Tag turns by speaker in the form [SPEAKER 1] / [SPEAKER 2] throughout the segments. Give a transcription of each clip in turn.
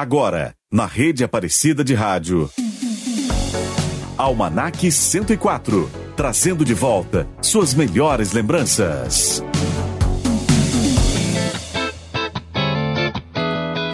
[SPEAKER 1] Agora, na rede Aparecida de Rádio. Almanac 104, trazendo de volta suas melhores lembranças.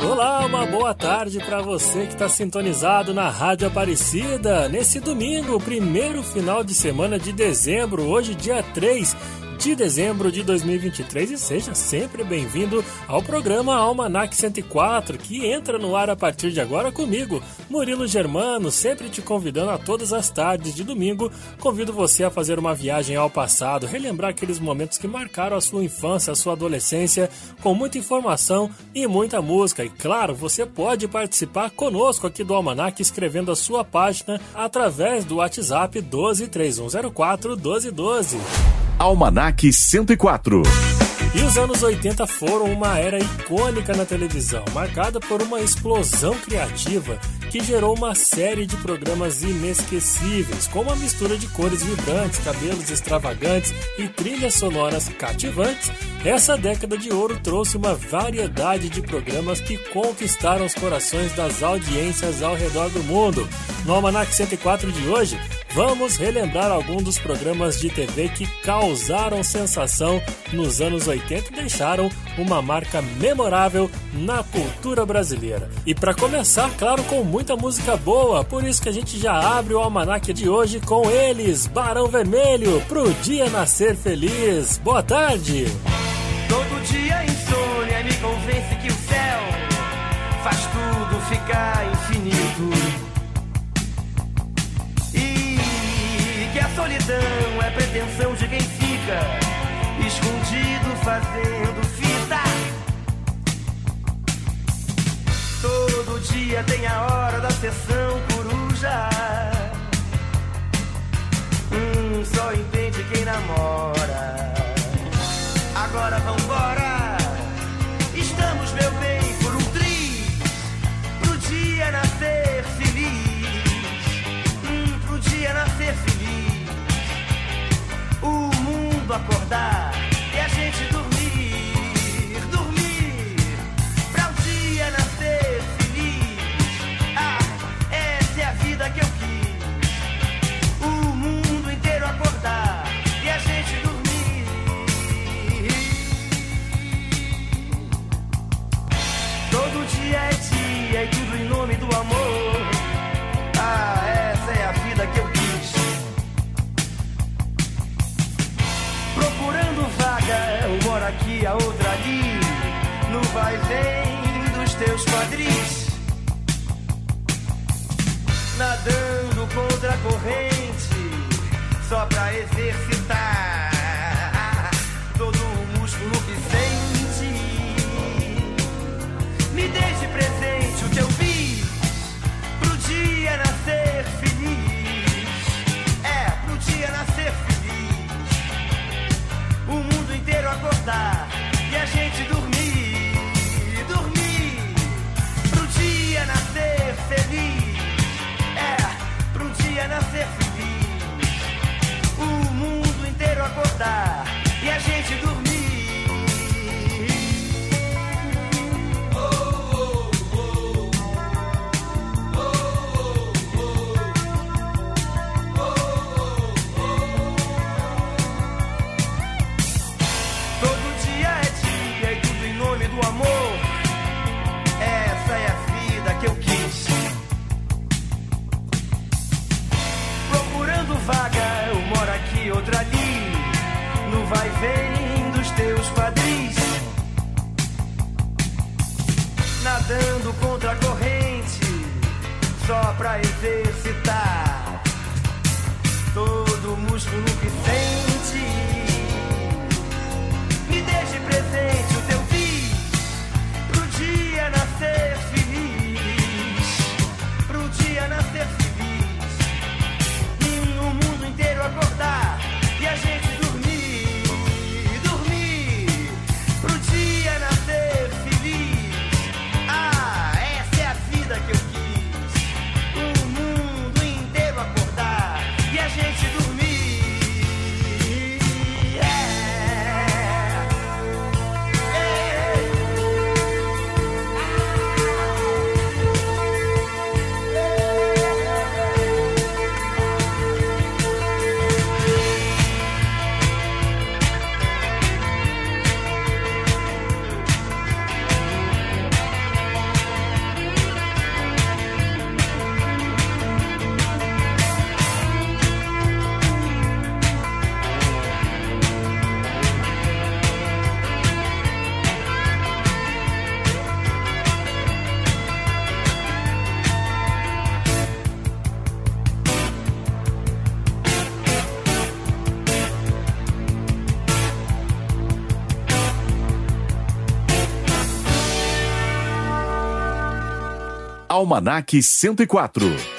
[SPEAKER 2] Olá, uma boa tarde para você que está sintonizado na Rádio Aparecida. Nesse domingo, primeiro final de semana de dezembro, hoje dia 3 de dezembro de 2023 e seja sempre bem-vindo ao programa Almanac 104, que entra no ar a partir de agora comigo, Murilo Germano, sempre te convidando a todas as tardes de domingo. Convido você a fazer uma viagem ao passado, relembrar aqueles momentos que marcaram a sua infância, a sua adolescência, com muita informação e muita música. E claro, você pode participar conosco aqui do Almanac escrevendo a sua página através do WhatsApp 123104 1212.
[SPEAKER 1] Almanac 104.
[SPEAKER 2] E os anos 80 foram uma era icônica na televisão, marcada por uma explosão criativa que gerou uma série de programas inesquecíveis, com uma mistura de cores vibrantes, cabelos extravagantes e trilhas sonoras cativantes. Essa década de ouro trouxe uma variedade de programas que conquistaram os corações das audiências ao redor do mundo. No Almanac 104 de hoje, vamos relembrar alguns dos programas de TV que causaram sensação nos anos 80 e deixaram uma marca memorável na cultura brasileira. E para começar, claro, com muita música boa, por isso que a gente já abre o almanac de hoje com eles, Barão Vermelho, pro dia nascer feliz. Boa tarde!
[SPEAKER 3] Todo dia insônia me convence que o céu faz tudo ficar infinito. Solidão é pretensão de quem fica escondido fazendo fita. Todo dia tem a hora da sessão coruja. Hum, só entende quem namora. Acordar e a gente dormir, dormir, pra um dia nascer feliz. Ah, essa é a vida que eu quis. O mundo inteiro acordar e a gente dormir. Todo dia é dia e tudo em nome do amor. Aqui, a outra ali, no vai vem dos teus quadris. Nadando contra a corrente, só pra exercitar vem dos teus quadris, nadando contra a corrente, só pra exercitar todo o músculo que sente.
[SPEAKER 4] Almanac 104.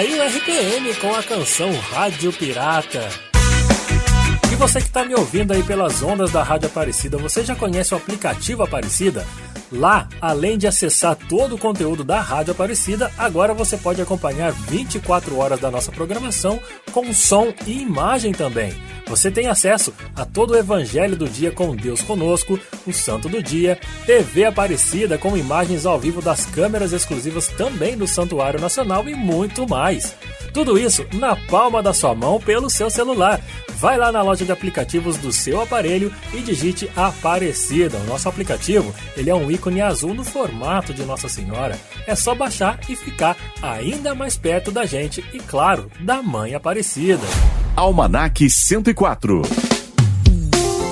[SPEAKER 2] Caiu o RPM com a canção Rádio Pirata. E você que está me ouvindo aí pelas ondas da Rádio Aparecida, você já conhece o aplicativo Aparecida? Lá, além de acessar todo o conteúdo da Rádio Aparecida, agora você pode acompanhar 24 horas da nossa programação com som e imagem também. Você tem acesso a todo o Evangelho do Dia com Deus Conosco, o Santo do Dia, TV Aparecida com imagens ao vivo das câmeras exclusivas também do Santuário Nacional e muito mais. Tudo isso na palma da sua mão pelo seu celular. Vai lá na loja de aplicativos do seu aparelho e digite Aparecida. O nosso aplicativo ele é um ícone azul no formato de Nossa Senhora. É só baixar e ficar ainda mais perto da gente e, claro, da Mãe Aparecida.
[SPEAKER 4] Almanac 104.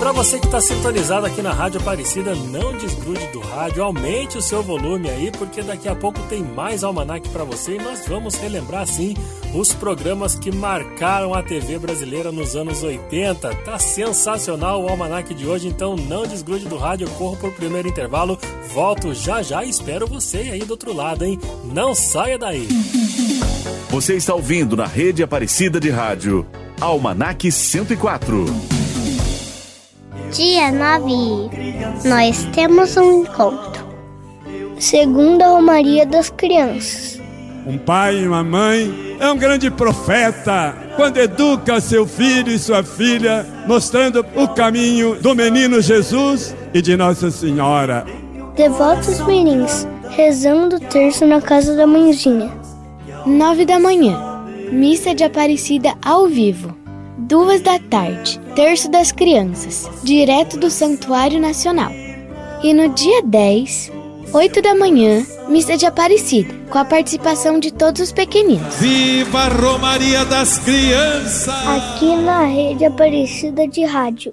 [SPEAKER 2] Para você que está sintonizado aqui na Rádio Aparecida, não desgrude do rádio, aumente o seu volume aí, porque daqui a pouco tem mais almanac para você e nós vamos relembrar sim os programas que marcaram a TV brasileira nos anos 80. Tá sensacional o almanac de hoje, então não desgrude do rádio, corro pro primeiro intervalo, volto já já e espero você aí do outro lado, hein? Não saia daí.
[SPEAKER 4] Você está ouvindo na rede Aparecida de Rádio. Almanac 104.
[SPEAKER 5] Dia 9. Nós temos um encontro. Segundo a Romaria das Crianças.
[SPEAKER 6] Um pai e uma mãe é um grande profeta quando educa seu filho e sua filha, mostrando o caminho do menino Jesus e de Nossa Senhora.
[SPEAKER 5] Devotos mirins, rezando o terço na casa da mãezinha.
[SPEAKER 7] Nove da manhã, missa de Aparecida ao vivo. Duas da tarde, terço das crianças, direto do Santuário Nacional. E no dia 10, 8 da manhã, missa de Aparecida, com a participação de todos os pequeninos.
[SPEAKER 8] Viva a Romaria das Crianças!
[SPEAKER 5] Aqui na rede Aparecida de Rádio.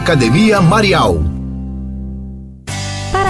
[SPEAKER 9] Academia Marial.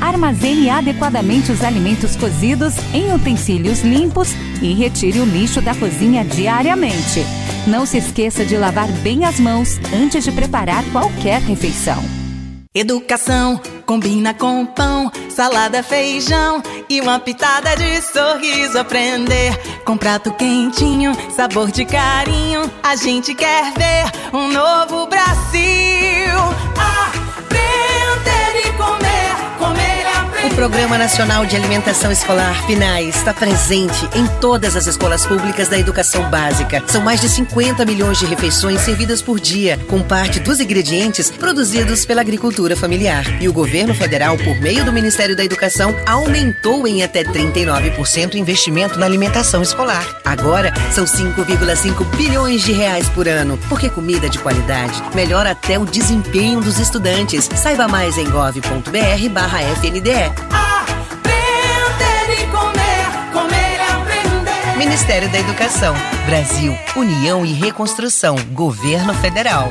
[SPEAKER 10] Armazene adequadamente os alimentos cozidos em utensílios limpos e retire o lixo da cozinha diariamente. Não se esqueça de lavar bem as mãos antes de preparar qualquer refeição.
[SPEAKER 11] Educação combina com pão, salada, feijão e uma pitada de sorriso. Aprender com prato quentinho, sabor de carinho. A gente quer ver um novo Brasil. Aprender
[SPEAKER 12] Programa Nacional de Alimentação Escolar, PNAE, está presente em todas as escolas públicas da educação básica. São mais de 50 milhões de refeições servidas por dia, com parte dos ingredientes produzidos pela agricultura familiar. E o governo federal, por meio do Ministério da Educação, aumentou em até 39% o investimento na alimentação escolar. Agora, são 5,5 bilhões de reais por ano, porque comida de qualidade melhora até o desempenho dos estudantes. Saiba mais em gov.br barra FNDE.
[SPEAKER 11] Aprender e comer, comer e aprender.
[SPEAKER 12] Ministério da Educação. Brasil, União e Reconstrução. Governo Federal.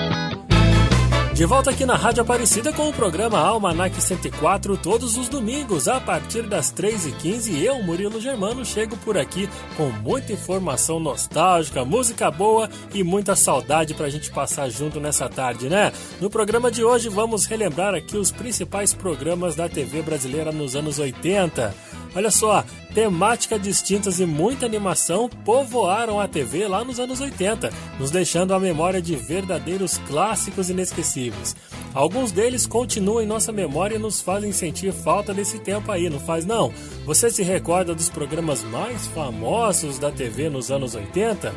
[SPEAKER 2] De volta aqui na Rádio Aparecida com o programa Almanac 104, todos os domingos, a partir das 3h15. Eu, Murilo Germano, chego por aqui com muita informação nostálgica, música boa e muita saudade pra gente passar junto nessa tarde, né? No programa de hoje, vamos relembrar aqui os principais programas da TV brasileira nos anos 80. Olha só, temática distintas e muita animação povoaram a TV lá nos anos 80, nos deixando a memória de verdadeiros clássicos inesquecíveis. Alguns deles continuam em nossa memória e nos fazem sentir falta desse tempo aí, não faz não? Você se recorda dos programas mais famosos da TV nos anos 80?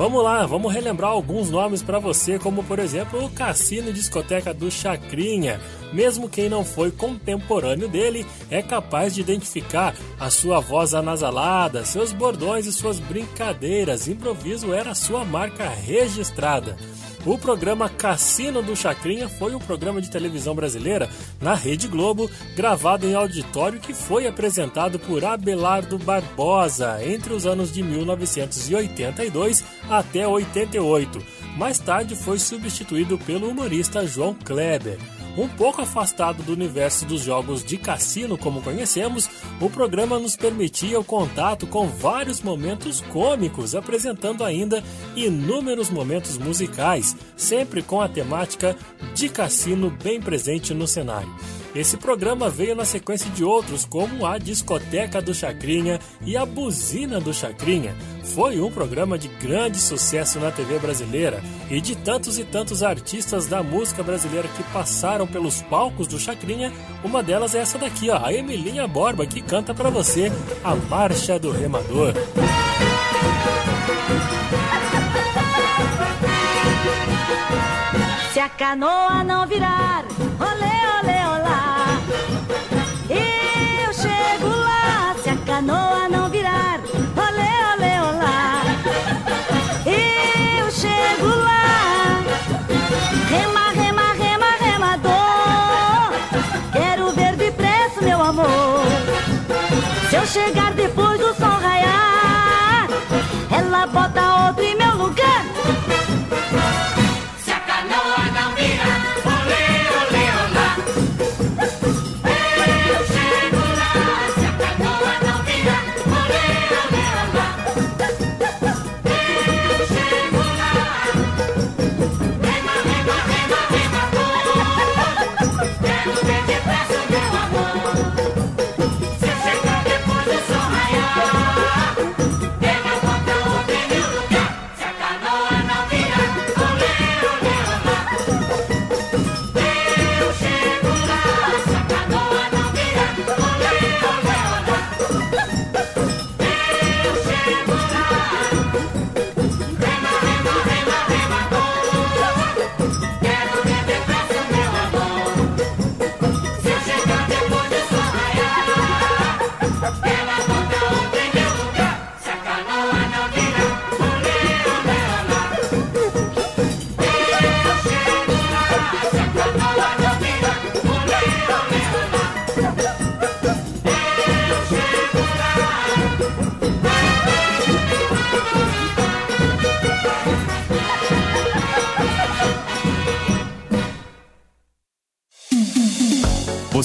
[SPEAKER 2] Vamos lá, vamos relembrar alguns nomes para você, como por exemplo o Cassino e Discoteca do Chacrinha. Mesmo quem não foi contemporâneo dele é capaz de identificar a sua voz anasalada, seus bordões e suas brincadeiras. Improviso era sua marca registrada. O programa Cassino do Chacrinha foi um programa de televisão brasileira na Rede Globo, gravado em auditório que foi apresentado por Abelardo Barbosa entre os anos de 1982 até 88. Mais tarde foi substituído pelo humorista João Kleber. Um pouco afastado do universo dos jogos de cassino como conhecemos, o programa nos permitia o contato com vários momentos cômicos, apresentando ainda inúmeros momentos musicais, sempre com a temática de cassino bem presente no cenário. Esse programa veio na sequência de outros, como a Discoteca do Chacrinha e a Buzina do Chacrinha. foi um programa de grande sucesso na TV brasileira e de tantos e tantos artistas da música brasileira que passaram pelos palcos do Chacrinha, uma delas é essa daqui, ó, a Emilinha Borba, que canta para você a Marcha do Remador.
[SPEAKER 13] Se a canoa não virar, canoa não virar, olê, olê, olá. Eu chego lá, rema, rema, rema, remador. Quero ver depressa, meu amor. Se eu chegar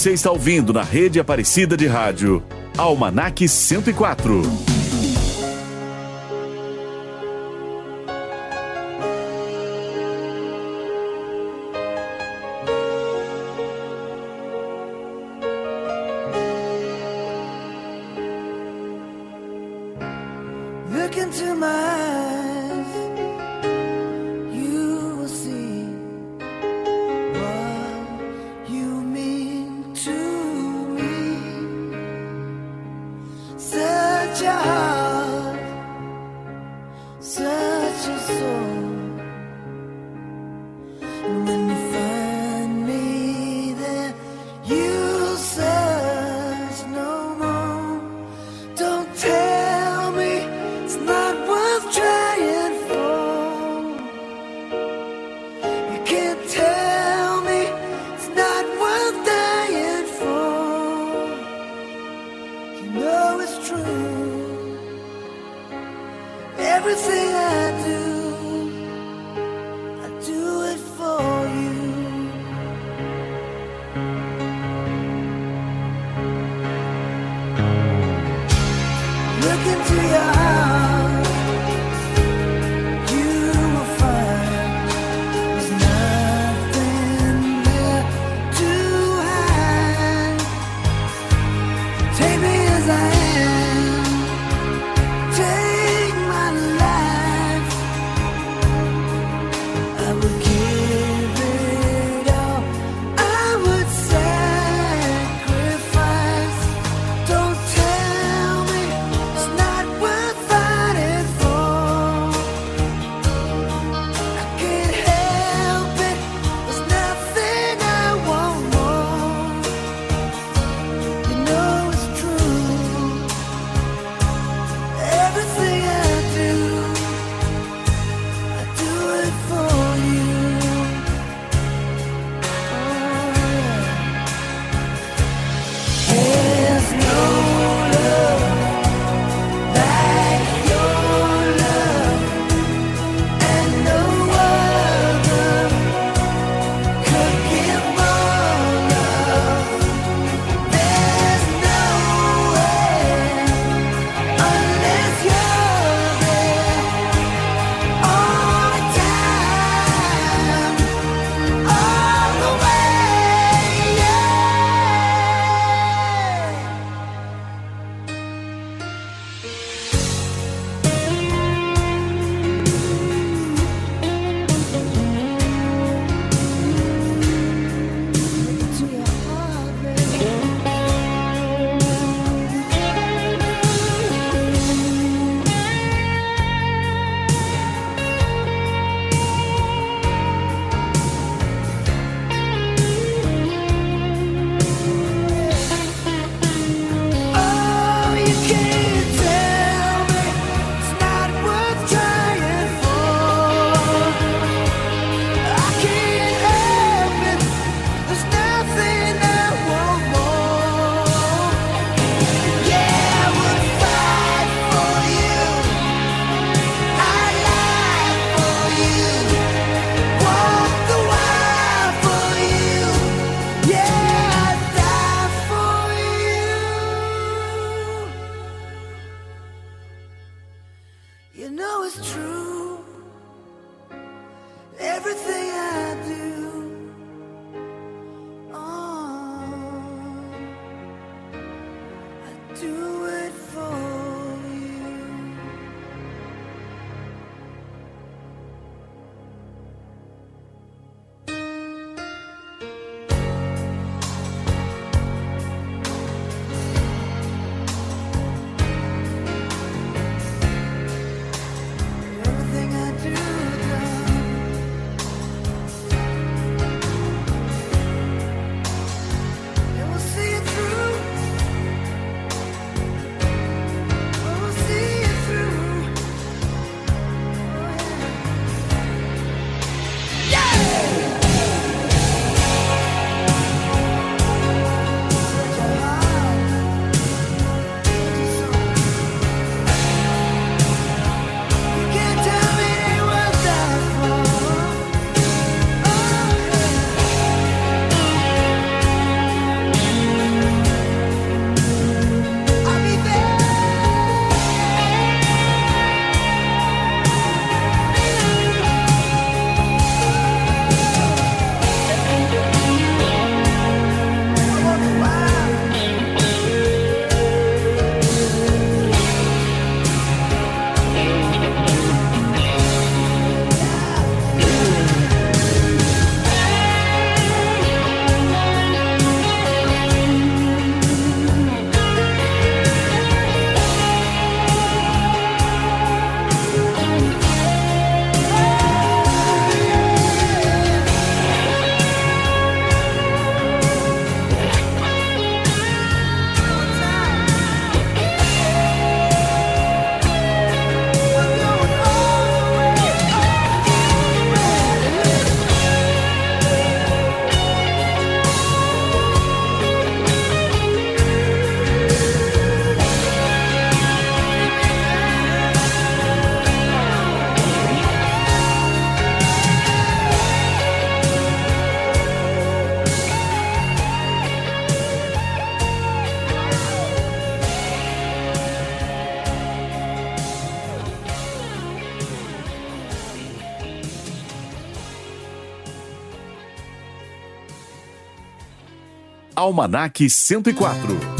[SPEAKER 1] Você está ouvindo na rede Aparecida de Rádio, Almanac 104.
[SPEAKER 14] Look into my
[SPEAKER 1] Almanac 104.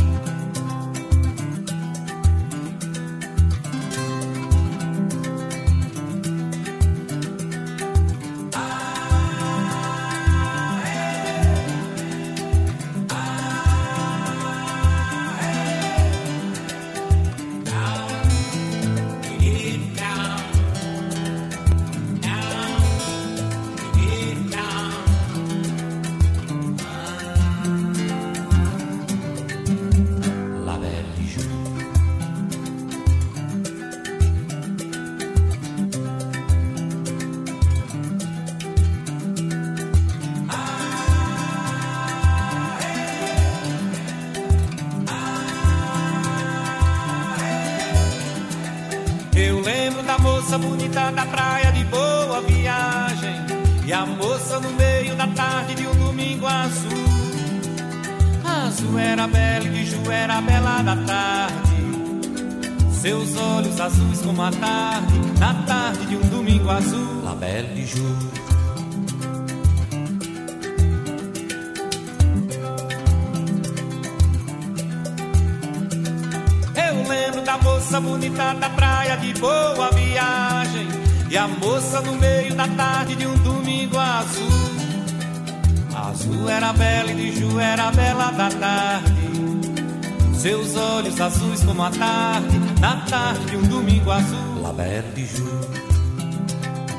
[SPEAKER 15] Uma tarde, na tarde de um domingo azul.
[SPEAKER 16] La Belle de Jour,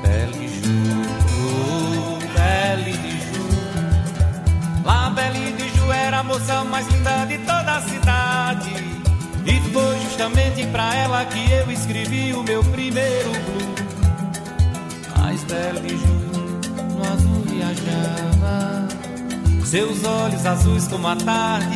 [SPEAKER 16] Belle de Jour,
[SPEAKER 15] oh, Belle de Jour. La Belle de Jour era a moça mais linda de toda a cidade. E foi justamente pra ela que eu escrevi o meu primeiro blues. Mas Belle de Jour no azul viajava. Seus olhos azuis como a tarde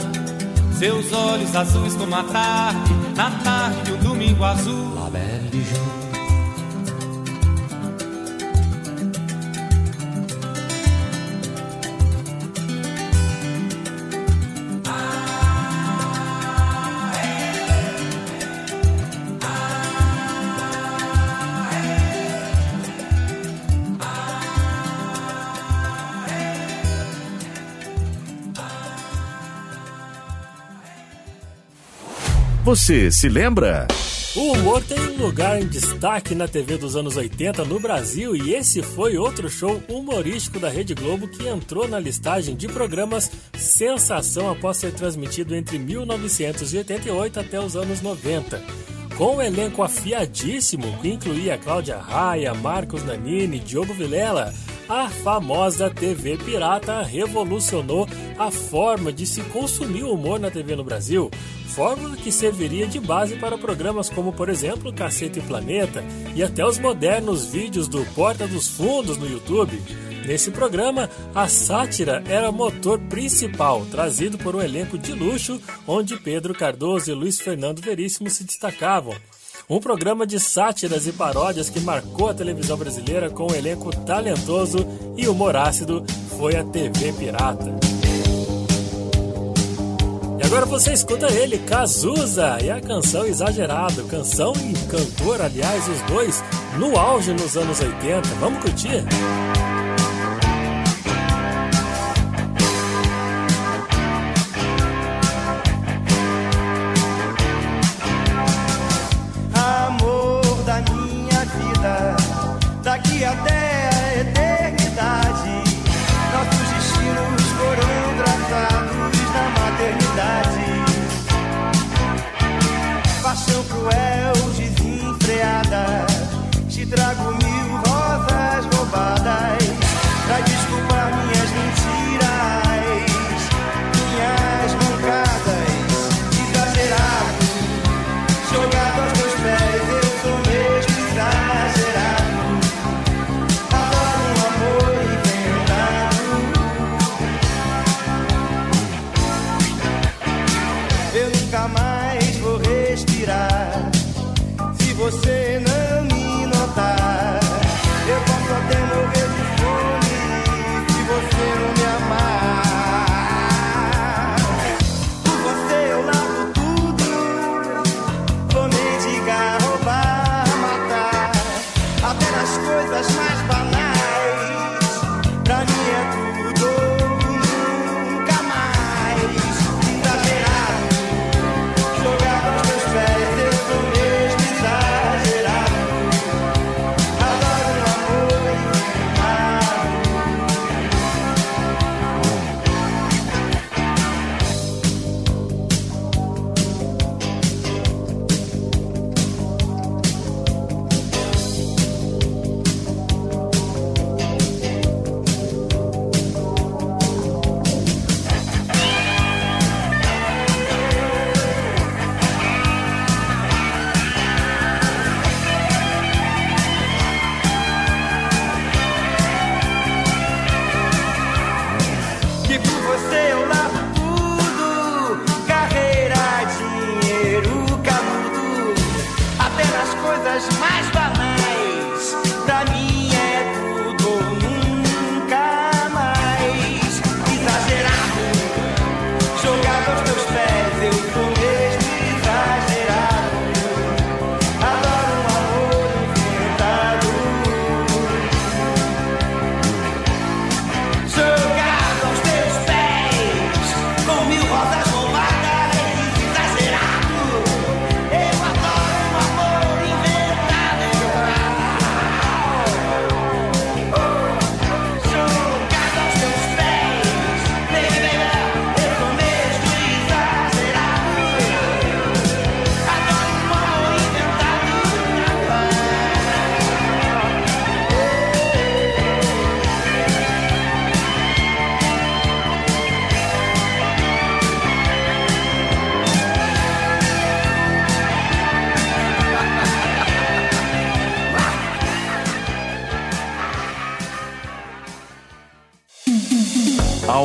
[SPEAKER 15] Seus olhos azuis como a tarde, na tarde de um domingo azul.
[SPEAKER 1] Você se lembra?
[SPEAKER 2] O humor tem um lugar em destaque na TV dos anos 80 no Brasil e esse foi outro show humorístico da Rede Globo que entrou na listagem de programas sensação após ser transmitido entre 1988 até os anos 90. Com um elenco afiadíssimo que incluía Cláudia Raia, Marcos Nanini, Diogo Vilela, a famosa TV pirata revolucionou a forma de se consumir o humor na TV no Brasil, fórmula que serviria de base para programas como, por exemplo, Cacete e Planeta e até os modernos vídeos do Porta dos Fundos no YouTube. Nesse programa, a sátira era motor principal, trazido por um elenco de luxo, onde Pedro Cardoso e Luiz Fernando Veríssimo se destacavam. Um programa de sátiras e paródias que marcou a televisão brasileira com um elenco talentoso e humor ácido foi a TV Pirata. E agora você escuta ele, Cazuza, e a canção Exagerado. Canção e cantor, aliás, os dois no auge nos anos 80. Vamos curtir?
[SPEAKER 3] Amor trago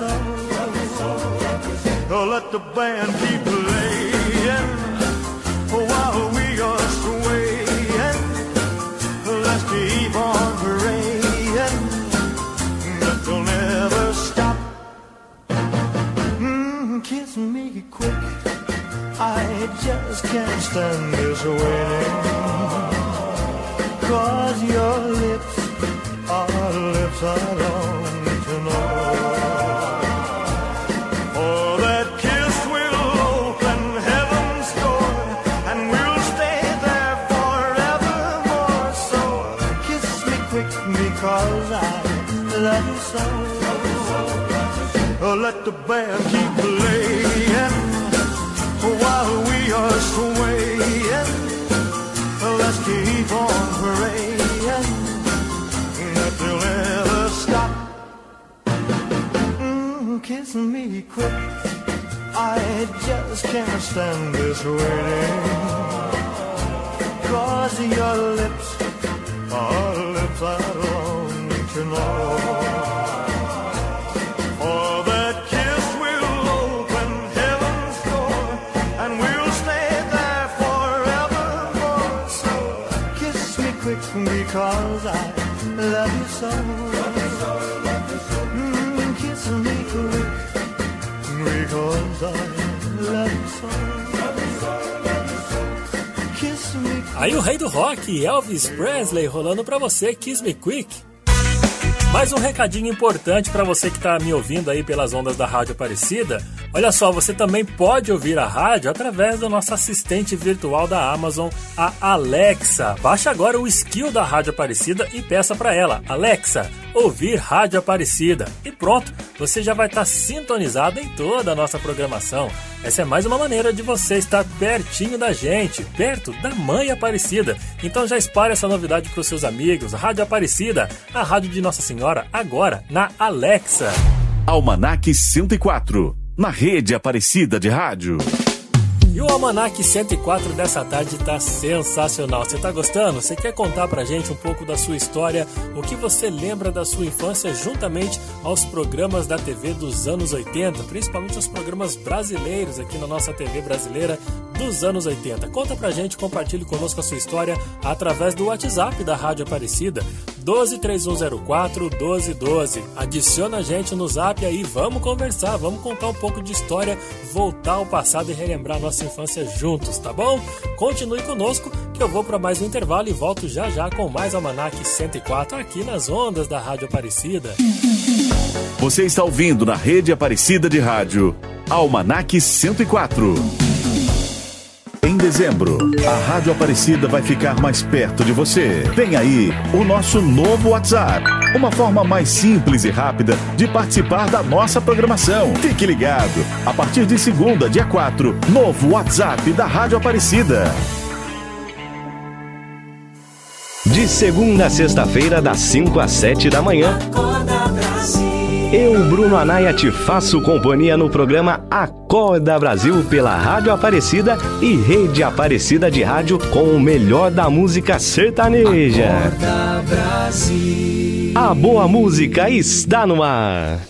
[SPEAKER 17] Love you so. Oh, let the band keep playing while we are swaying. Let's keep on praying that they'll never stop. Mm, kiss me quick. I just can't stand the band keep playing for while we are swaying. Let's keep on praying that they'll never stop. Mm, kiss me quick. I just can't stand this waiting. Cause your lips are lips I long to know. Because I love you so. Mm, kiss me quick because I love you so.
[SPEAKER 2] Aí o rei do rock, Elvis Presley, rolando pra você Kiss Me Quick. Mais um recadinho importante para você que está me ouvindo aí pelas ondas da Rádio Aparecida. Olha só, você também pode ouvir a rádio através do nosso assistente virtual da Amazon, a Alexa. Baixe agora o skill da Rádio Aparecida e peça para ela, Alexa, ouvir Rádio Aparecida. E pronto, você já vai estar sintonizado em toda a nossa programação. Essa é mais uma maneira de você estar pertinho da gente, perto da Mãe Aparecida. Então já espalhe essa novidade para os seus amigos. Rádio Aparecida, a rádio de Nossa Senhora, agora na Alexa.
[SPEAKER 1] Almanac 104, na rede Aparecida de Rádio.
[SPEAKER 2] E o Almanac 104 dessa tarde tá sensacional. Você tá gostando? Você quer contar pra gente um pouco da sua história, o que você lembra da sua infância juntamente aos programas da TV dos anos 80, principalmente os programas brasileiros aqui na nossa TV brasileira dos anos 80. Conta pra gente, compartilhe conosco a sua história através do WhatsApp da Rádio Aparecida, 123104 1212. Adiciona a gente no zap aí, vamos conversar, vamos contar um pouco de história, voltar ao passado e relembrar nossa infância juntos, tá bom? Continue conosco que eu vou para mais um intervalo e volto já já com mais Almanac 104 aqui nas ondas da Rádio Aparecida.
[SPEAKER 1] Você está ouvindo na rede Aparecida de Rádio, Almanac 104. Em dezembro, a Rádio Aparecida vai ficar mais perto de você. Vem aí o nosso novo WhatsApp. Uma forma mais simples e rápida de participar da nossa programação. Fique ligado. A partir de segunda, dia 4, novo WhatsApp da Rádio Aparecida.
[SPEAKER 18] De segunda a sexta-feira, das 5 às 7 da manhã. Eu, Bruno Anaia, te faço companhia no programa Acorda Brasil pela Rádio Aparecida e Rede Aparecida de Rádio com o melhor da música sertaneja.
[SPEAKER 19] Acorda Brasil.
[SPEAKER 18] A boa música está no ar.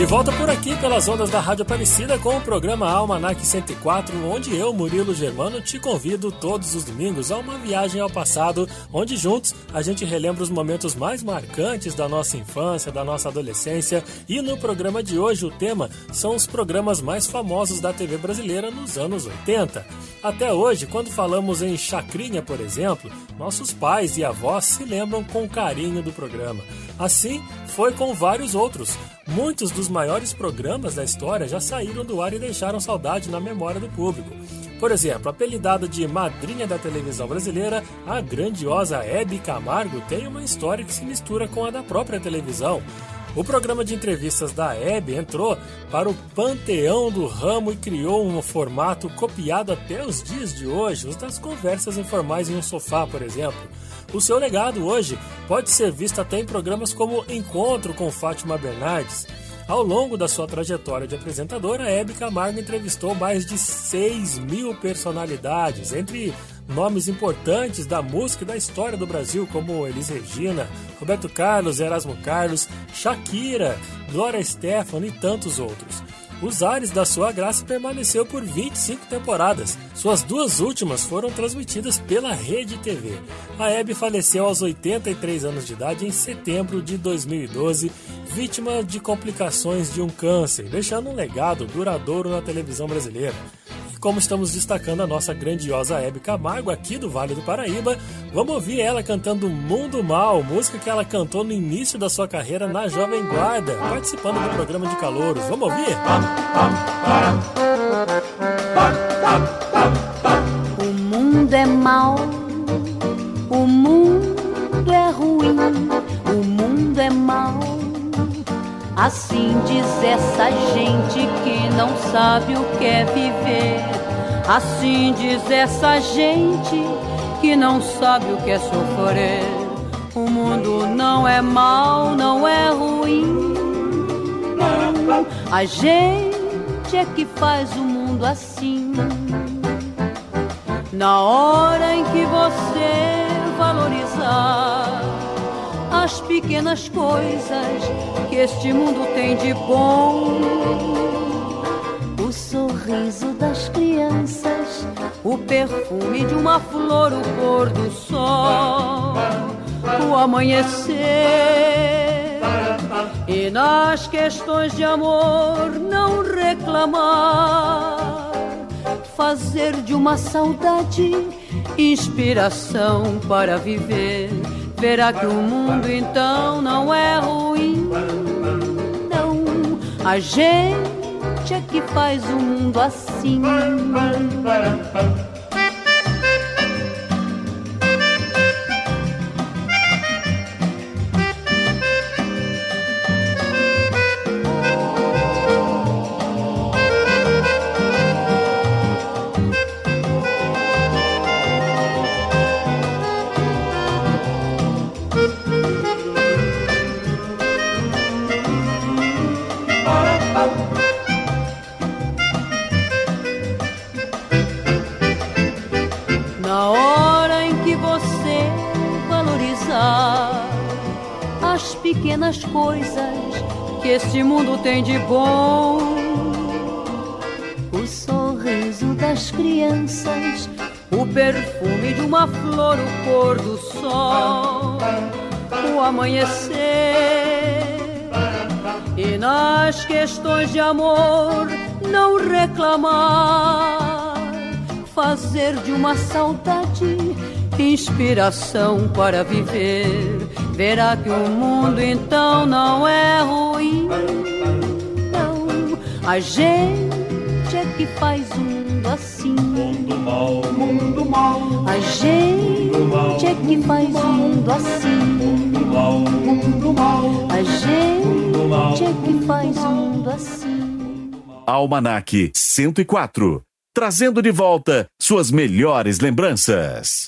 [SPEAKER 2] De volta por aqui pelas ondas da Rádio Aparecida com o programa Almanac 104, onde eu, Murilo Germano, te convido todos os domingos a uma viagem ao passado, onde juntos a gente relembra os momentos mais marcantes da nossa infância, da nossa adolescência. E no programa de hoje o tema são os programas mais famosos da TV brasileira nos anos 80. Até hoje, quando falamos em Chacrinha, por exemplo, nossos pais e avós se lembram com carinho do programa. Assim foi com vários outros. Muitos dos maiores programas da história já saíram do ar e deixaram saudade na memória do público. Por exemplo, apelidada de madrinha da televisão brasileira, a grandiosa Hebe Camargo tem uma história que se mistura com a da própria televisão. O programa de entrevistas da Hebe entrou para o panteão do ramo e criou um formato copiado até os dias de hoje, os das conversas informais em um sofá, por exemplo. O seu legado hoje pode ser visto até em programas como Encontro com Fátima Bernardes. Ao longo da sua trajetória de apresentadora, Hebe Camargo entrevistou mais de 6 mil personalidades, entre nomes importantes da música e da história do Brasil, como Elis Regina, Roberto Carlos, Erasmo Carlos, Shakira, Gloria Stefan e tantos outros. Os Ares da Sua Graça permaneceu por 25 temporadas. Suas duas últimas foram transmitidas pela Rede TV. A Hebe faleceu aos 83 anos de idade em setembro de 2012, vítima de complicações de um câncer, deixando um legado duradouro na televisão brasileira como estamos destacando a nossa grandiosa Hebe Camargo aqui do Vale do Paraíba, vamos ouvir ela cantando Mundo Mal, música que ela cantou no início da sua carreira na Jovem Guarda, participando do programa de calouros. Vamos ouvir?
[SPEAKER 20] O mundo é mau, o mundo é ruim, o mundo é mau. Assim diz essa gente que não sabe o que é viver. Assim diz essa gente que não sabe o que é sofrer. O mundo não é mal, não é ruim. A gente é que faz o mundo assim. Na hora em que você valorizar as pequenas coisas que este mundo tem de bom. O sorriso das crianças, o perfume de uma flor, o pôr do sol, o amanhecer. E nas questões de amor não reclamar, fazer de uma saudade inspiração para viver verá que o mundo então não é ruim. Não, a gente é que faz o mundo assim. Coisas que este mundo tem de bom. O sorriso das crianças, o perfume de uma flor, o pôr do sol, o amanhecer. E nas questões de amor, não reclamar, fazer de uma saudade inspiração para viver verá que o mundo então não é ruim. Não, a gente é que faz o mundo assim.
[SPEAKER 21] Mundo mal, mundo mal.
[SPEAKER 20] A gente é que faz o mundo assim.
[SPEAKER 21] Mundo mal, mundo mal.
[SPEAKER 20] A gente é que faz o mundo assim.
[SPEAKER 1] Almanac 104 trazendo de volta suas melhores lembranças.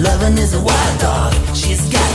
[SPEAKER 22] loving is a wild dog. She's got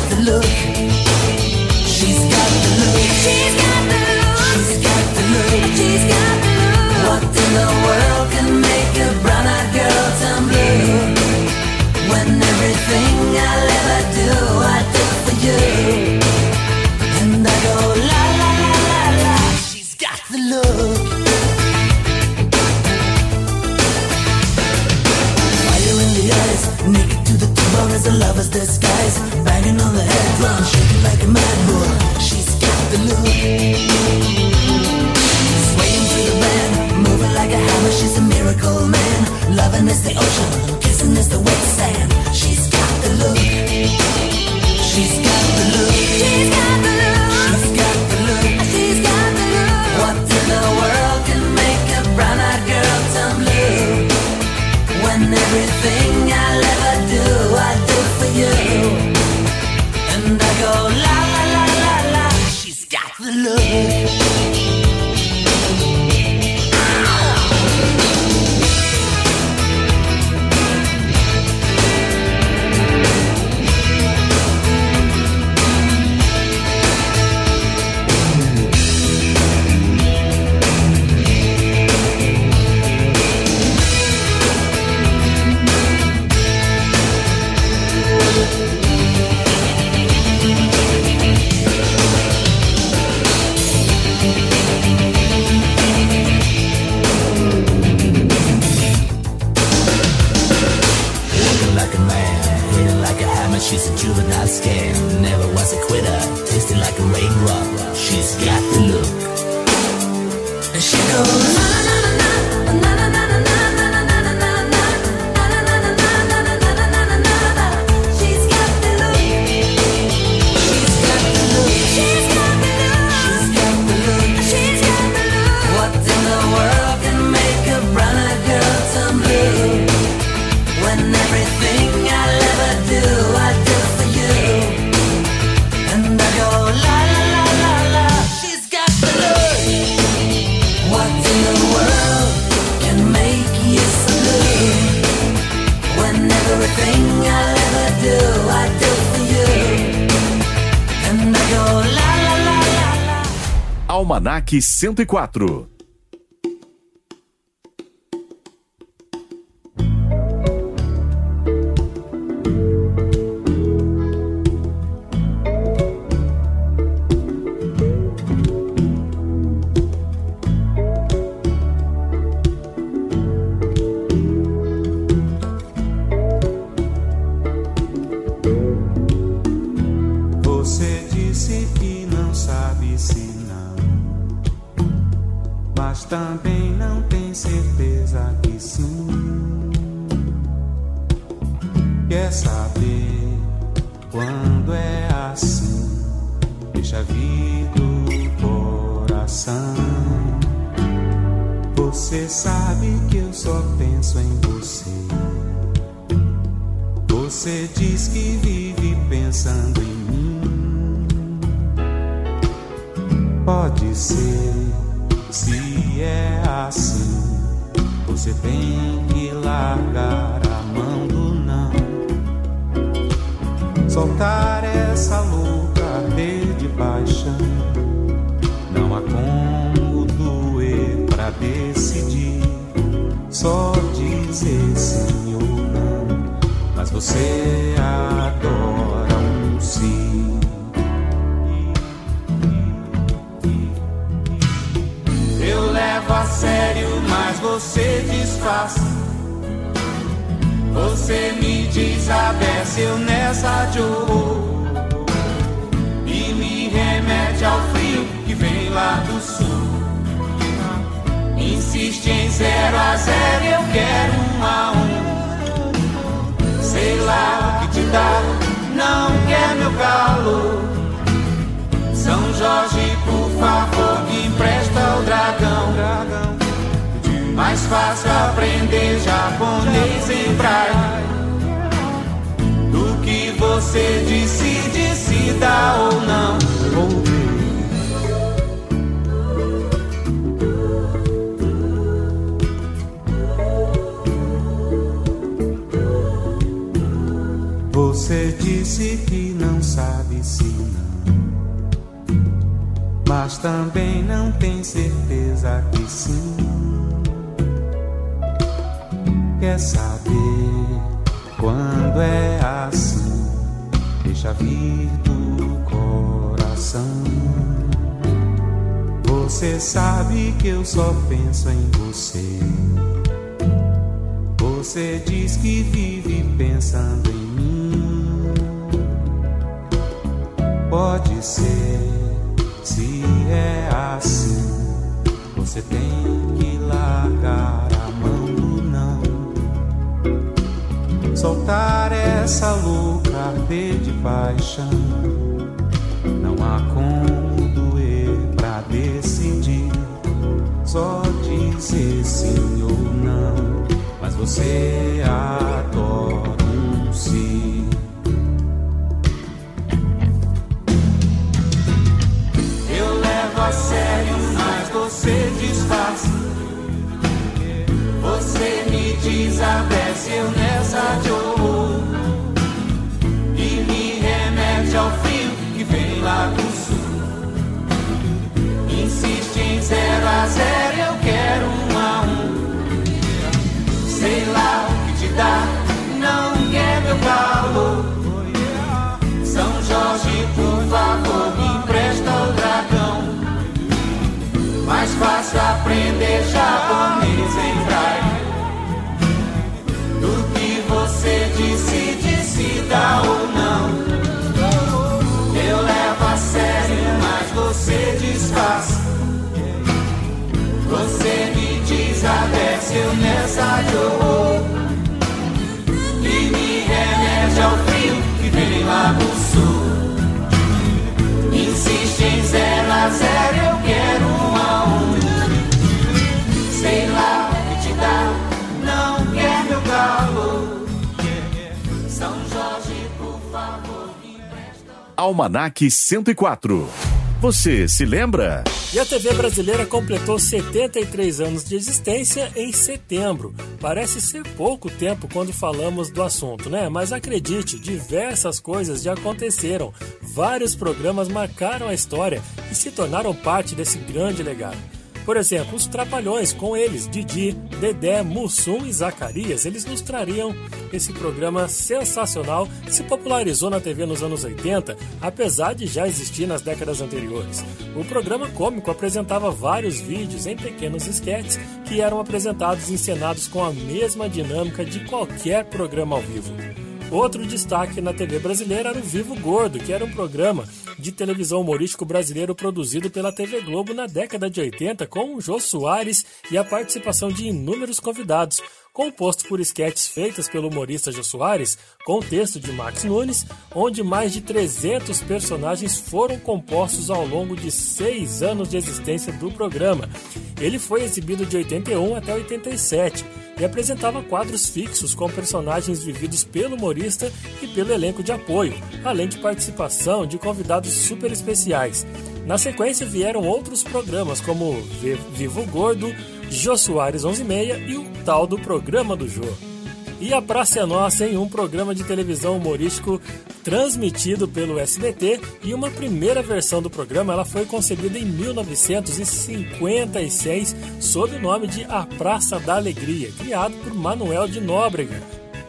[SPEAKER 1] 104.
[SPEAKER 15] deixa vir do coração. Você sabe que eu só penso em você. Você diz que vive pensando em mim. Pode ser, se é assim, você tem que largar soltar essa louca rede baixa. Não há como doer pra decidir, só dizer sim ou não. Mas você adora um sim. Eu levo a sério, mas você disfarça você me desapareceu nessa dor E me remete ao frio que vem lá do sul. Insiste em zero a zero, eu quero um a um. Sei lá o que te dá, não quer meu calor. São Jorge, por favor, me empresta o dragão. Mais fácil aprender japonês em braille do que você decide se dá ou não.
[SPEAKER 16] Você disse que não sabe se não, mas também não tem certeza que sim. Quer saber quando é assim? Deixa vir do coração. Você sabe que eu só penso em você. Você diz que vive pensando em mim. Pode ser, se é assim, você tem que largar Soltar essa louca arder de paixão. Não há como doer pra decidir. Só dizer sim ou não. Mas você adora um sim. Eu levo a sério, mas você disfarça. Você me desabece, eu nessa de horror. E me remete ao frio que vem lá do sul. Desabece, eu nessa de horror. E me remete ao frio que vem lá do sul. Insiste em zero a zero, eu quero um a um. Sei lá o que te dá, não quer meu calor. São Jorge, por favor, me empresta.
[SPEAKER 1] Almanac 104. Você se lembra?
[SPEAKER 2] E a TV brasileira completou 73 anos de existência em setembro. Parece ser pouco tempo quando falamos do assunto, né? Mas acredite, diversas coisas já aconteceram. Vários programas marcaram a história e se tornaram parte desse grande legado. Por exemplo, os Trapalhões, com eles, Didi, Dedé, Mussum e Zacarias, eles nos trariam esse programa sensacional que se popularizou na TV nos anos 80, apesar de já existir nas décadas anteriores. O programa cômico apresentava vários vídeos em pequenos esquetes que eram apresentados e encenados com a mesma dinâmica de qualquer programa ao vivo. Outro destaque na TV brasileira era o Vivo Gordo, que era um programa de televisão humorístico brasileiro produzido pela TV Globo na década de 80 com o Jô Soares e a participação de inúmeros convidados, composto por esquetes feitas pelo humorista Jô Soares, com texto de Max Nunes, onde mais de 300 personagens foram compostos ao longo de seis anos de existência do programa. Ele foi exibido de 81 até 87 e apresentava quadros fixos com personagens vividos pelo humorista e pelo elenco de apoio, além de participação de convidados super especiais. Na sequência vieram outros programas como Vivo Gordo, Jô Soares 11:30 e o tal do Programa do Jô. E a Praça é Nossa em um programa de televisão humorístico transmitido pelo SBT e uma primeira versão do programa ela foi concebida em 1956 sob o nome de A Praça da Alegria, criado por Manuel de Nóbrega.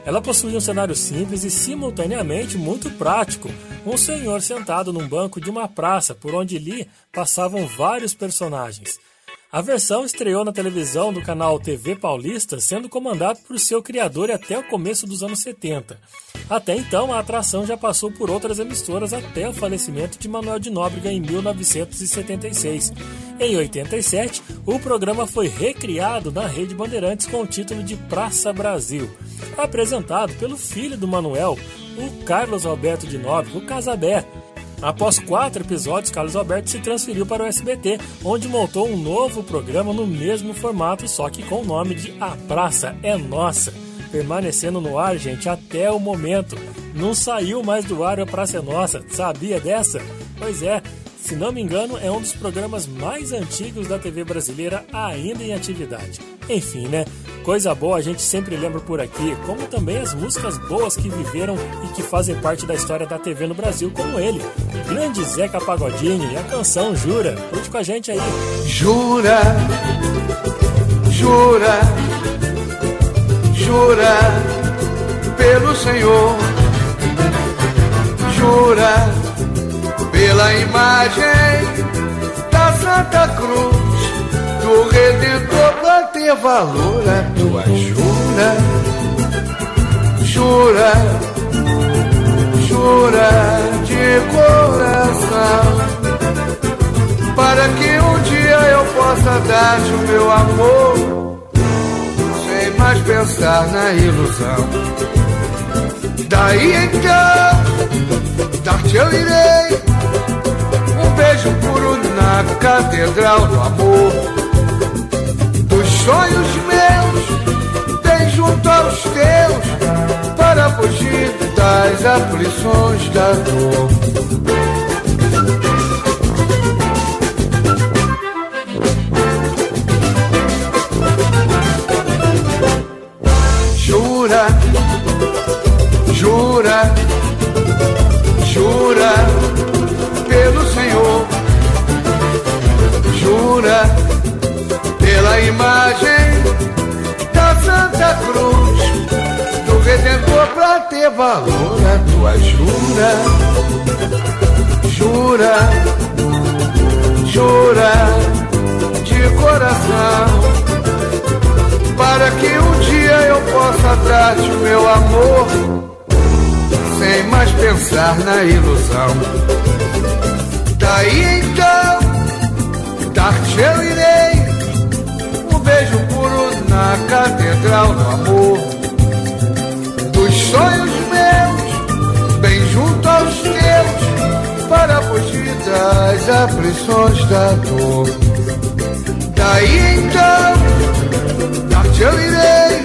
[SPEAKER 2] Ela possuía um cenário simples e simultaneamente muito prático. Um senhor sentado num banco de uma praça por onde ali passavam vários personagens. A versão estreou na televisão do canal TV Paulista, sendo comandado por seu criador até o começo dos anos 70. Até então, a atração já passou por outras emissoras até o falecimento de Manuel de Nóbrega em 1976. Em 87, o programa foi recriado na Rede Bandeirantes com o título de Praça Brasil, apresentado pelo filho do Manuel, o Carlos Alberto de Nóbrega, o Casabé, Após quatro episódios, Carlos Alberto se transferiu para o SBT, onde montou um novo programa no mesmo formato, só que com o nome de A Praça é Nossa, permanecendo no ar, gente, até o momento. Não saiu mais do ar A Praça é Nossa, sabia dessa? Pois é, Se não me engano, é um dos programas mais antigos da TV brasileira ainda em atividade. Enfim, né? Coisa boa a gente sempre lembra por aqui, como também as músicas boas que viveram e que fazem parte da história da TV no Brasil, como ele, grande Zeca Pagodinho e a canção Jura. Curte com a gente aí.
[SPEAKER 23] Jura, jura, jura pelo Senhor, jura pela imagem da Santa Cruz do Redentor pra ter valor a tua jura, jura, jura de coração para que um dia eu possa dar-te o meu amor sem mais pensar na ilusão. Daí então, dar-te eu irei beijo puro na catedral do amor. Dos sonhos meus, bem junto aos teus, para fugir das aflições da dor. Pela imagem da Santa Cruz do Redentor pra ter valor a tua jura, jura, jura de coração para que um dia eu possa dar-te o meu amor, sem mais pensar na ilusão. Daí então, dar-te eu irei, beijo puro na catedral do amor. Dos sonhos meus, bem junto aos teus, para fugir das aflições da dor. Daí então, dar-te eu irei,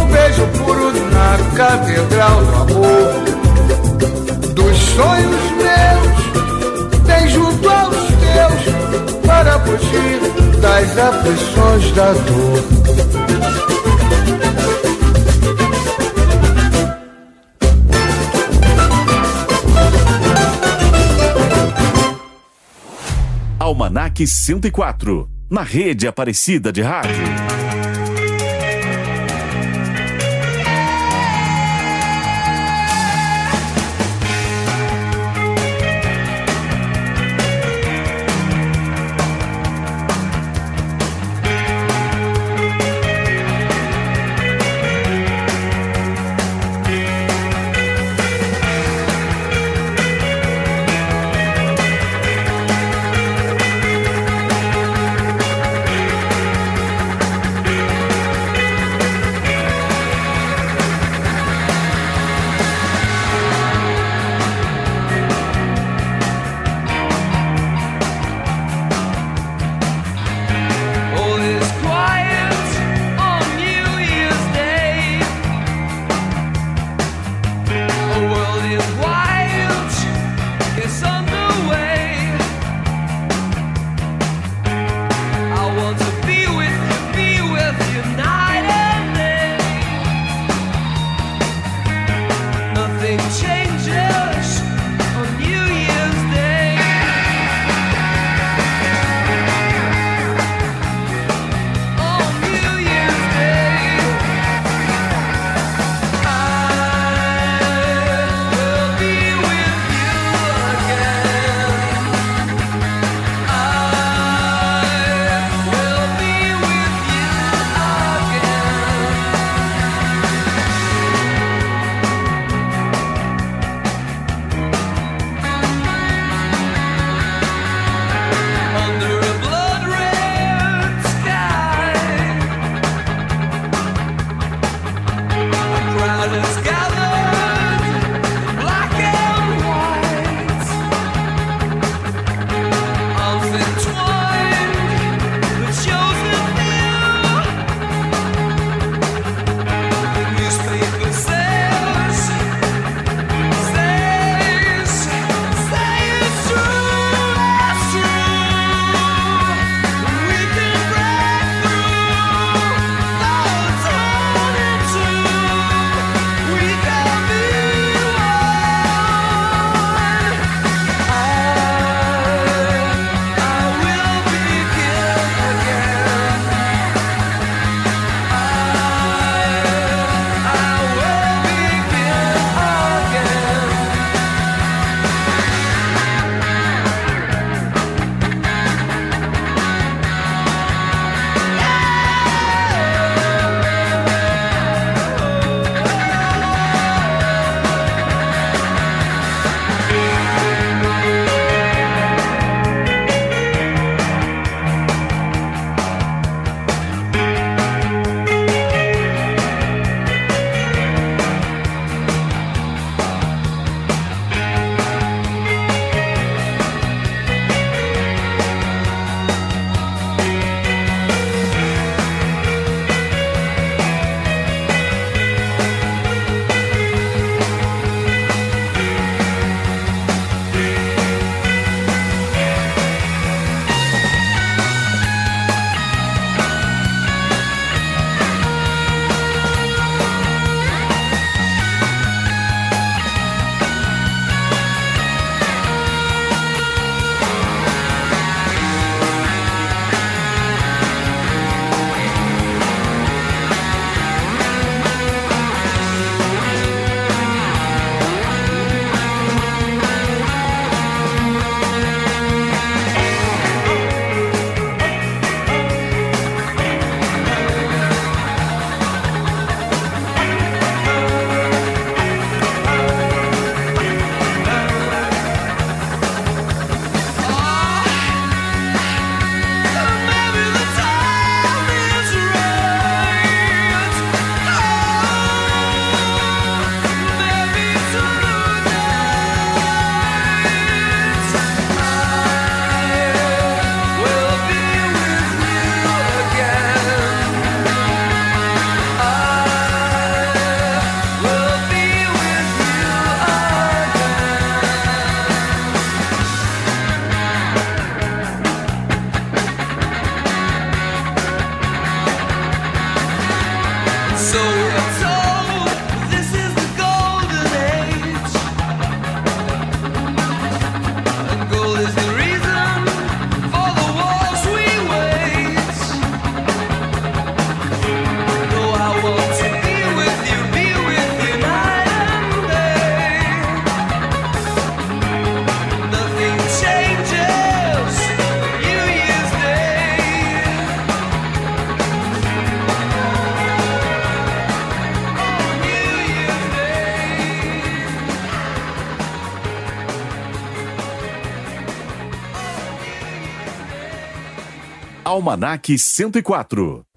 [SPEAKER 23] um beijo puro na catedral do amor. Dos sonhos meus, bem junto aos teus, para fugir das aflições da dor.
[SPEAKER 1] Almanac 104, na rede Aparecida de Rádio.
[SPEAKER 24] Almanac 104.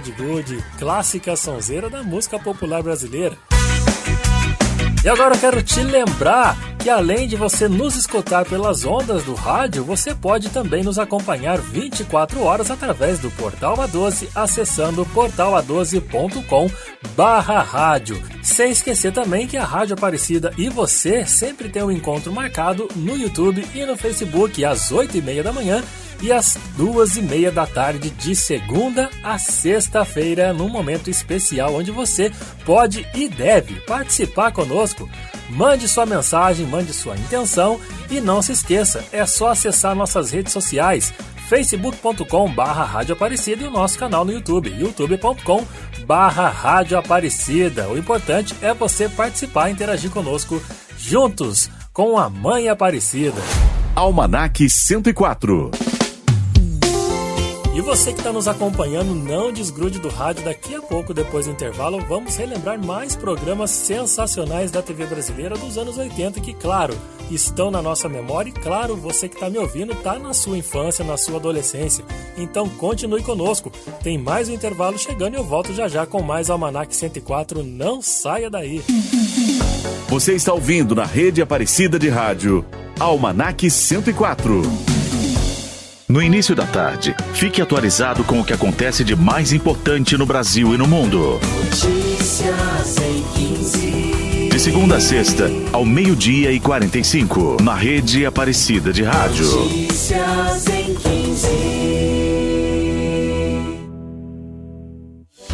[SPEAKER 2] De Gude, clássica sonzeira da música popular brasileira. E agora eu quero te lembrar que além de você nos escutar pelas ondas do rádio, você pode também nos acompanhar 24 horas através do Portal A12, acessando portala12.com barra rádio. Sem esquecer também que a Rádio Aparecida e você sempre tem um encontro marcado no YouTube e no Facebook às 8 e meia da manhã e às duas e meia da tarde de segunda a sexta-feira, num momento especial onde você pode e deve participar conosco. Mande sua mensagem, mande sua intenção e não se esqueça, é só acessar nossas redes sociais facebook.com barra Rádio Aparecida e o nosso canal no YouTube, youtube.com barra Rádio Aparecida. O importante é você participar e interagir conosco juntos com a Mãe Aparecida.
[SPEAKER 24] Almanac 104.
[SPEAKER 2] E você que está nos acompanhando, não desgrude do rádio. Daqui a pouco, depois do intervalo, vamos relembrar mais programas sensacionais da TV brasileira dos anos 80 que, claro, estão na nossa memória e, claro, você que está me ouvindo está na sua infância, na sua adolescência. Então continue conosco. Tem mais um intervalo chegando e eu volto já já com mais Almanac 104. Não saia daí.
[SPEAKER 24] Você está ouvindo na rede Aparecida de Rádio Almanac 104.
[SPEAKER 1] No início da tarde, fique atualizado com o que acontece de mais importante no Brasil e no mundo.
[SPEAKER 25] Notícias em 15.
[SPEAKER 1] De segunda a sexta, ao meio-dia e 45, na rede Aparecida de Rádio.
[SPEAKER 25] Notícias em 15.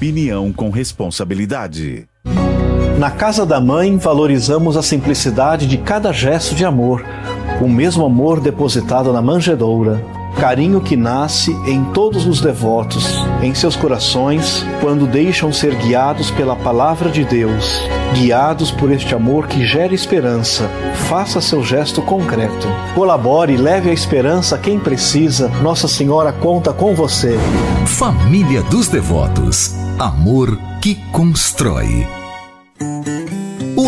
[SPEAKER 1] Opinião com responsabilidade.
[SPEAKER 26] Na casa da mãe, valorizamos a simplicidade de cada gesto de amor, o mesmo amor depositado na manjedoura. Carinho que nasce em todos os devotos, em seus corações, quando deixam ser guiados pela palavra de Deus, guiados por este amor que gera esperança. Faça seu gesto concreto. Colabore e leve a esperança a quem precisa. Nossa Senhora conta com você.
[SPEAKER 27] Família dos Devotos. Amor que constrói.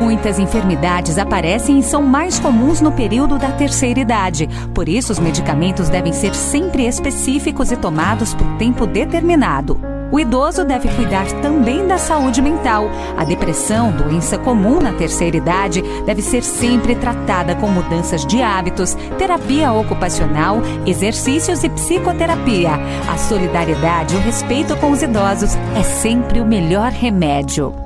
[SPEAKER 10] Muitas enfermidades aparecem e são mais comuns no período da terceira idade. Por isso, os medicamentos devem ser sempre específicos e tomados por tempo determinado. O idoso deve cuidar também da saúde mental. A depressão, doença comum na terceira idade, deve ser sempre tratada com mudanças de hábitos, terapia ocupacional, exercícios e psicoterapia. A solidariedade e o respeito com os idosos é sempre o melhor remédio.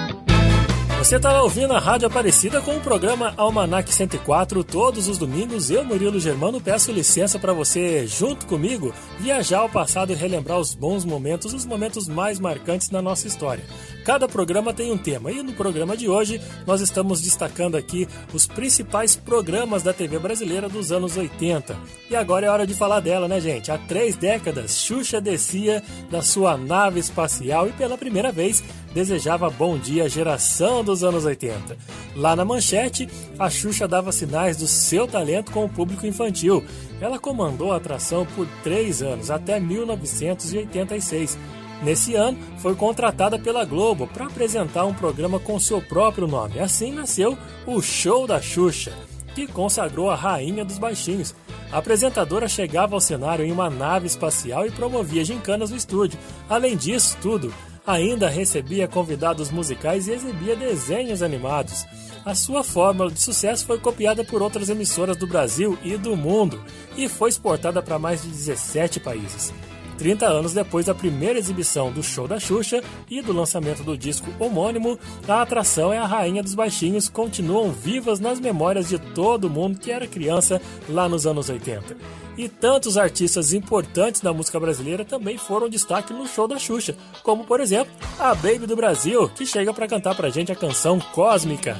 [SPEAKER 2] Você está ouvindo a Rádio Aparecida com o programa Almanac 104 todos os domingos. Eu, Murilo Germano, peço licença para você, junto comigo, viajar ao passado e relembrar os bons momentos, os momentos mais marcantes da nossa história. Cada programa tem um tema e no programa de hoje nós estamos destacando aqui os principais programas da TV brasileira dos anos 80. E agora é hora de falar dela, né, gente? Há três décadas, Xuxa descia da sua nave espacial e pela primeira vez desejava bom dia à geração dos anos 80. Lá na manchete, a Xuxa dava sinais do seu talento com o público infantil. Ela comandou a atração por três anos, até 1986. Nesse ano, foi contratada pela Globo para apresentar um programa com seu próprio nome. Assim nasceu o Show da Xuxa, que consagrou a Rainha dos Baixinhos. A apresentadora chegava ao cenário em uma nave espacial e promovia gincanas no estúdio. Além disso, tudo, ainda recebia convidados musicais e exibia desenhos animados. A sua fórmula de sucesso foi copiada por outras emissoras do Brasil e do mundo e foi exportada para mais de 17 países. 30 anos depois da primeira exibição do show da Xuxa e do lançamento do disco homônimo, a atração e a Rainha dos Baixinhos continuam vivas nas memórias de todo mundo que era criança lá nos anos 80. E tantos artistas importantes da música brasileira também foram destaque no show da Xuxa, como por exemplo a Baby do Brasil, que chega para cantar pra gente a canção Cósmica.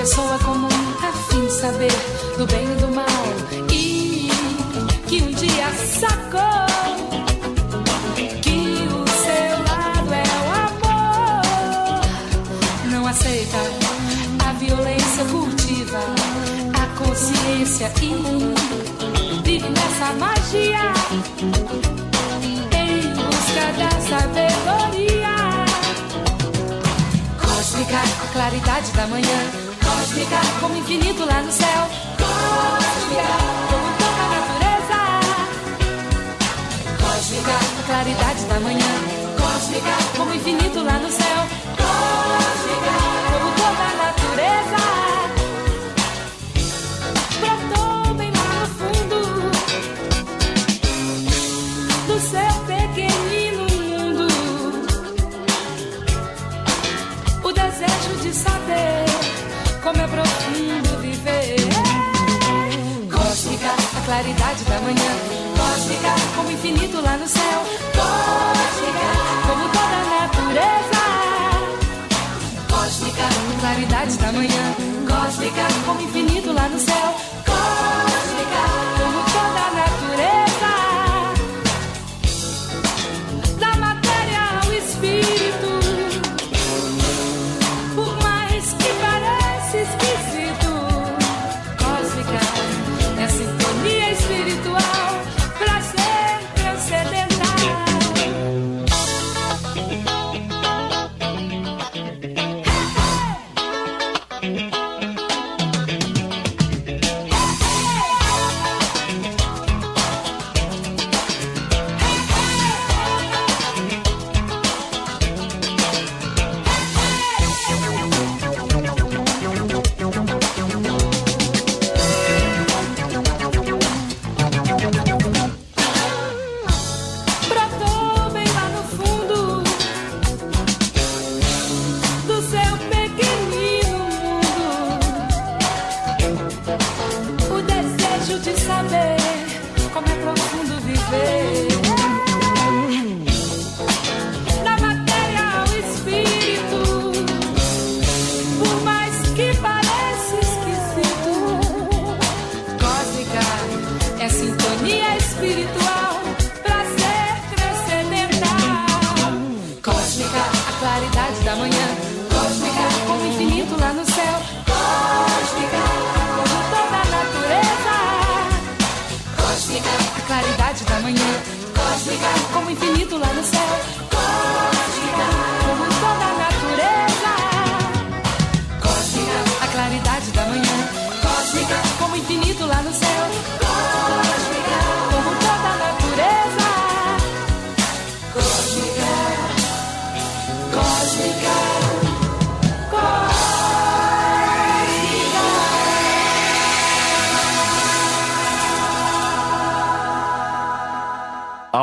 [SPEAKER 28] Pessoa comum, a fim de saber do bem e do mal. E que um dia sacou que o seu lado é o amor. Não aceita a violência, cultiva a consciência e vive nessa magia em busca da sabedoria. Cósmica, claridade da manhã ficar como infinito lá no céu. Cósmica, como toda a natureza. Cósmica, a claridade da manhã. Cósmica, como infinito lá no céu. claridade da manhã. Cósmica, como infinito lá no céu. Cósmica, como toda a natureza. Cósmica, como claridade da manhã. Cósmica, como infinito lá no céu.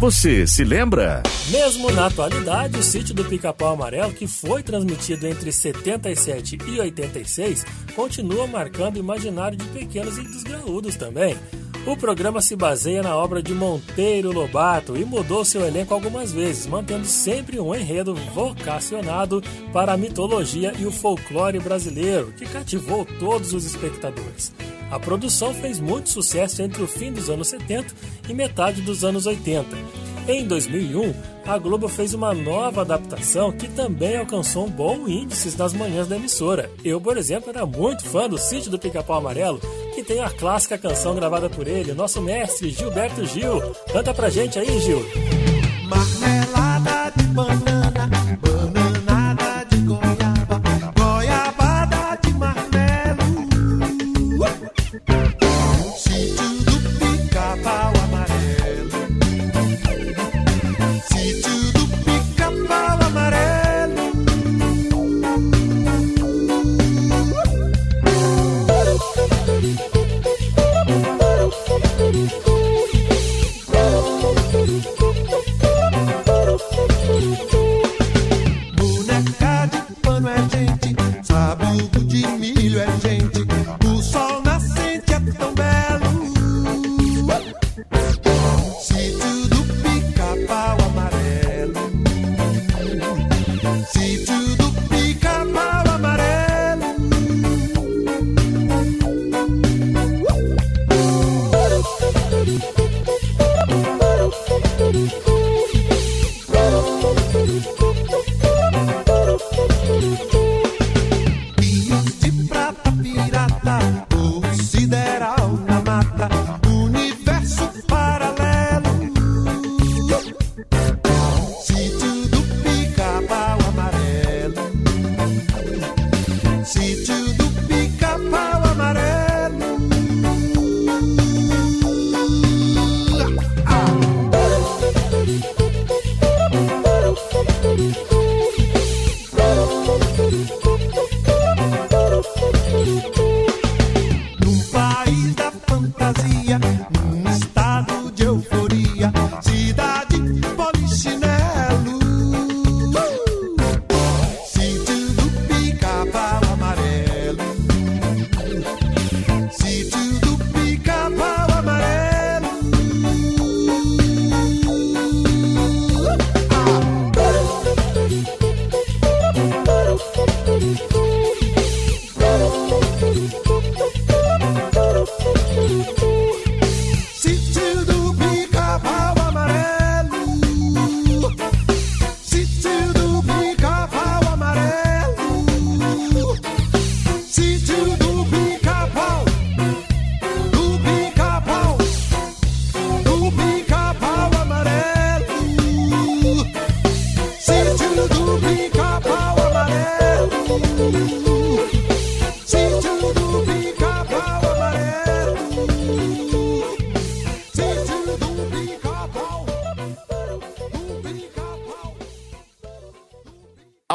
[SPEAKER 4] Você se lembra?
[SPEAKER 2] Mesmo na atualidade, o sítio do Pica-Pau Amarelo, que foi transmitido entre 77 e 86, continua marcando o imaginário de pequenos e desgraúdos também. O programa se baseia na obra de Monteiro Lobato e mudou seu elenco algumas vezes, mantendo sempre um enredo vocacionado para a mitologia e o folclore brasileiro, que cativou todos os espectadores. A produção fez muito sucesso entre o fim dos anos 70 e metade dos anos 80. Em 2001, a Globo fez uma nova adaptação que também alcançou um bom índice nas manhãs da emissora. Eu, por exemplo, era muito fã do Sítio do Pica-Pau Amarelo, que tem a clássica canção gravada por ele, nosso mestre Gilberto Gil. Canta pra gente aí, Gil.
[SPEAKER 16] Marmelada de banana,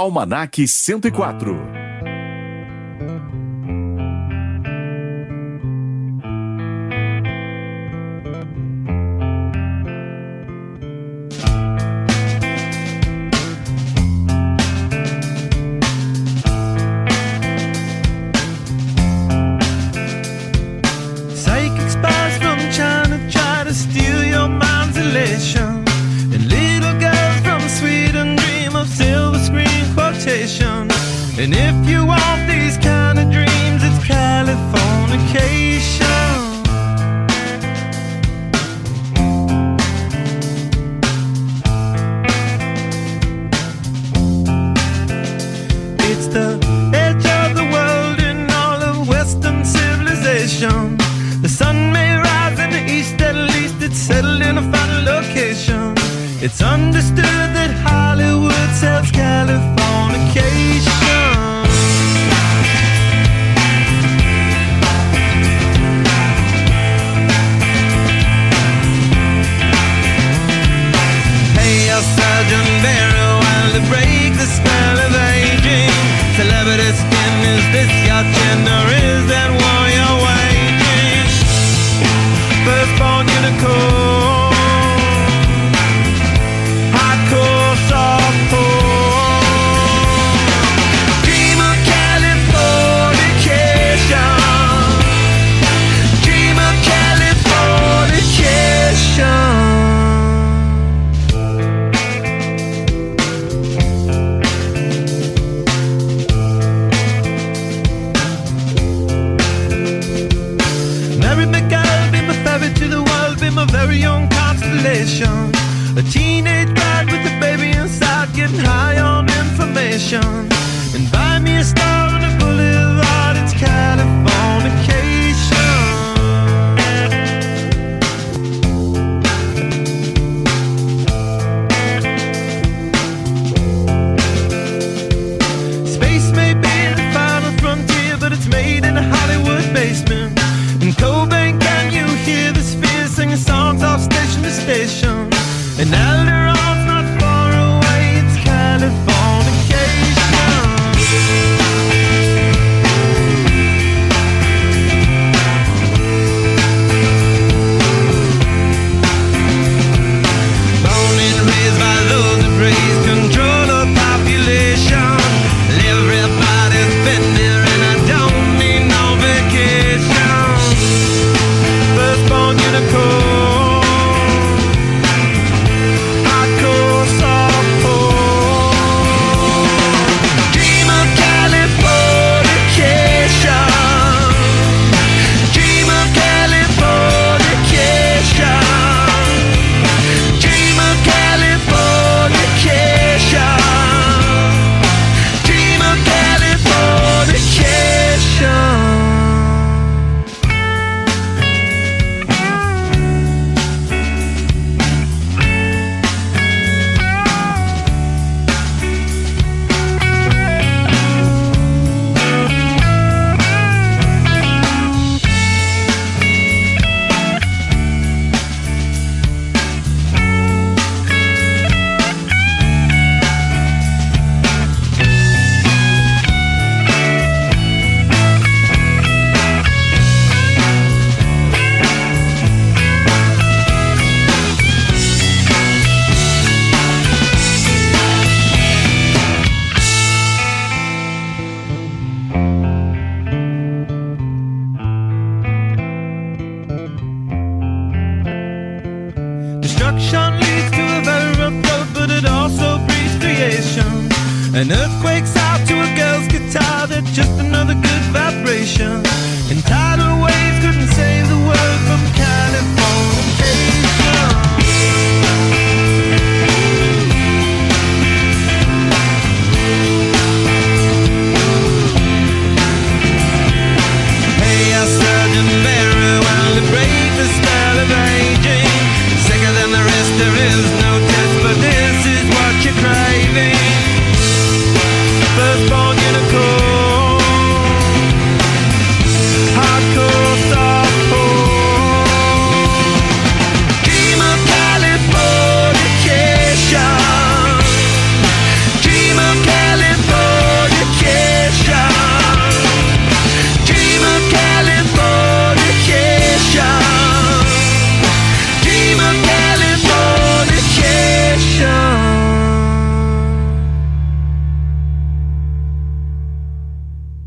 [SPEAKER 4] Almanac 104.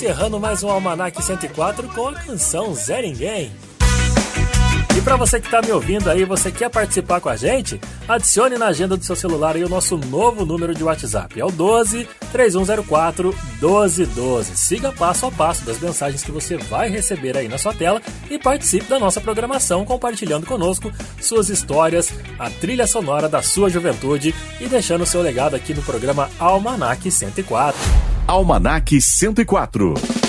[SPEAKER 2] Encerrando mais um Almanac 104 com a canção Zé Ninguém. E para você que está me ouvindo aí, você quer participar com a gente? Adicione na agenda do seu celular aí o nosso novo número de WhatsApp. É o 12 3104 1212. Siga passo a passo das mensagens que você vai receber aí na sua tela e participe da nossa programação compartilhando conosco suas histórias, a trilha sonora da sua juventude e deixando seu legado aqui no programa Almanac 104.
[SPEAKER 1] Almanac 104.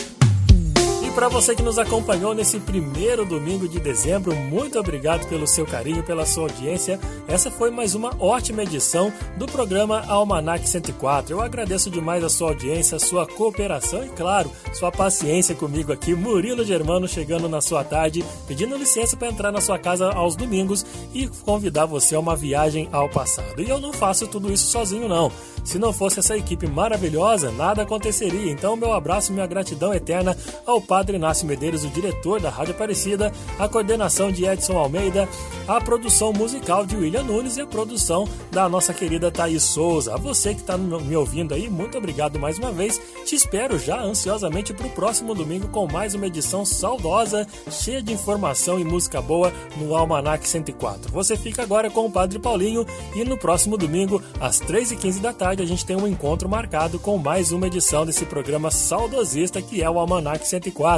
[SPEAKER 2] Para você que nos acompanhou nesse primeiro domingo de dezembro, muito obrigado pelo seu carinho, pela sua audiência. Essa foi mais uma ótima edição do programa Almanac 104. Eu agradeço demais a sua audiência, a sua cooperação e, claro, sua paciência comigo aqui. Murilo Germano chegando na sua tarde, pedindo licença para entrar na sua casa aos domingos e convidar você a uma viagem ao passado. E eu não faço tudo isso sozinho, não. Se não fosse essa equipe maravilhosa, nada aconteceria. Então, meu abraço minha gratidão eterna ao Padre Inácio Medeiros, o diretor da Rádio Aparecida, a coordenação de Edson Almeida, a produção musical de William Nunes e a produção da nossa querida Thaís Souza. A você que está me ouvindo aí, muito obrigado mais uma vez. Te espero já ansiosamente para o próximo domingo com mais uma edição saudosa, cheia de informação e música boa no Almanac 104. Você fica agora com o Padre Paulinho e no próximo domingo, às 3h15 da tarde, a gente tem um encontro marcado com mais uma edição desse programa saudosista que é o Almanac 104.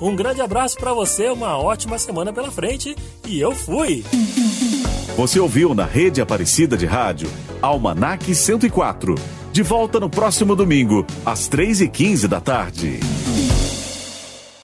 [SPEAKER 2] Um grande abraço para você, uma ótima semana pela frente e eu fui!
[SPEAKER 1] Você ouviu na rede Aparecida de Rádio Almanac 104. De volta no próximo domingo, às 3h15 da tarde.